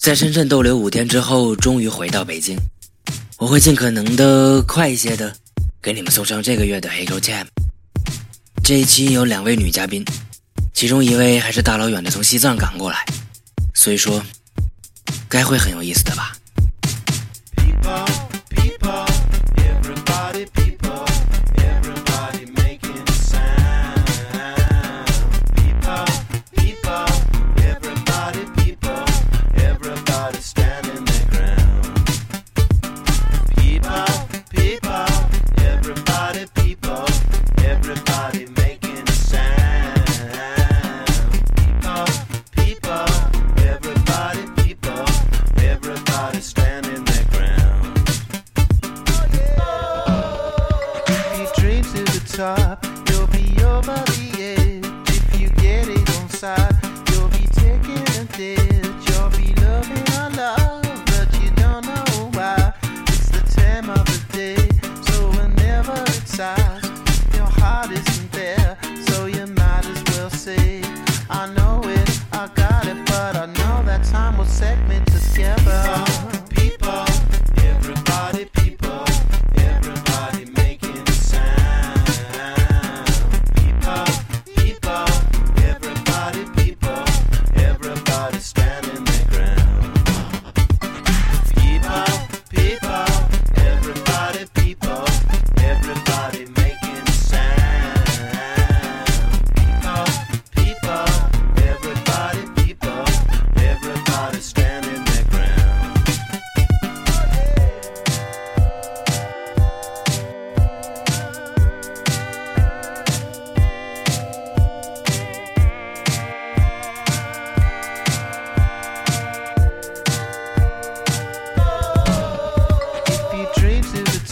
在深圳逗留五天之后，终于回到北京。我会尽可能的快一些的，给你们送上这个月的黑狗 Jam。这一期有两位女嘉宾，其中一位还是大老远的从西藏赶过来，所以说，该会很有意思的吧。top. You'll be over the edge if you get it on side. You'll be taking a dip.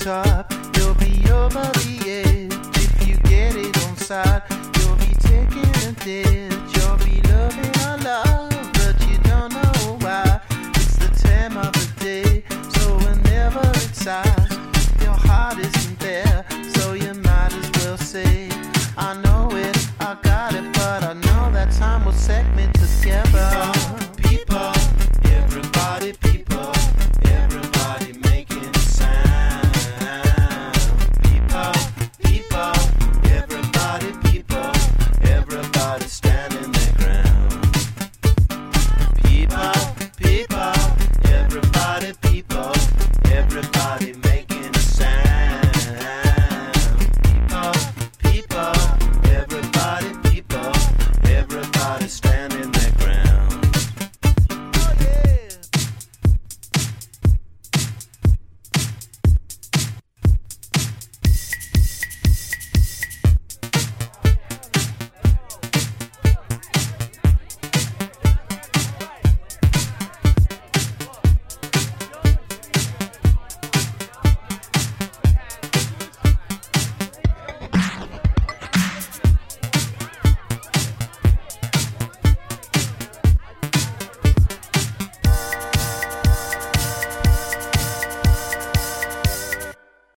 top, you'll be over the edge.